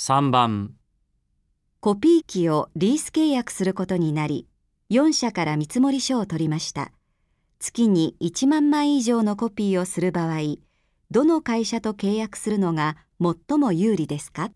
3番コピー機をリース契約することになり、4社から見積書を取りました。月に1万枚以上のコピーをする場合、どの会社と契約するのが最も有利ですか？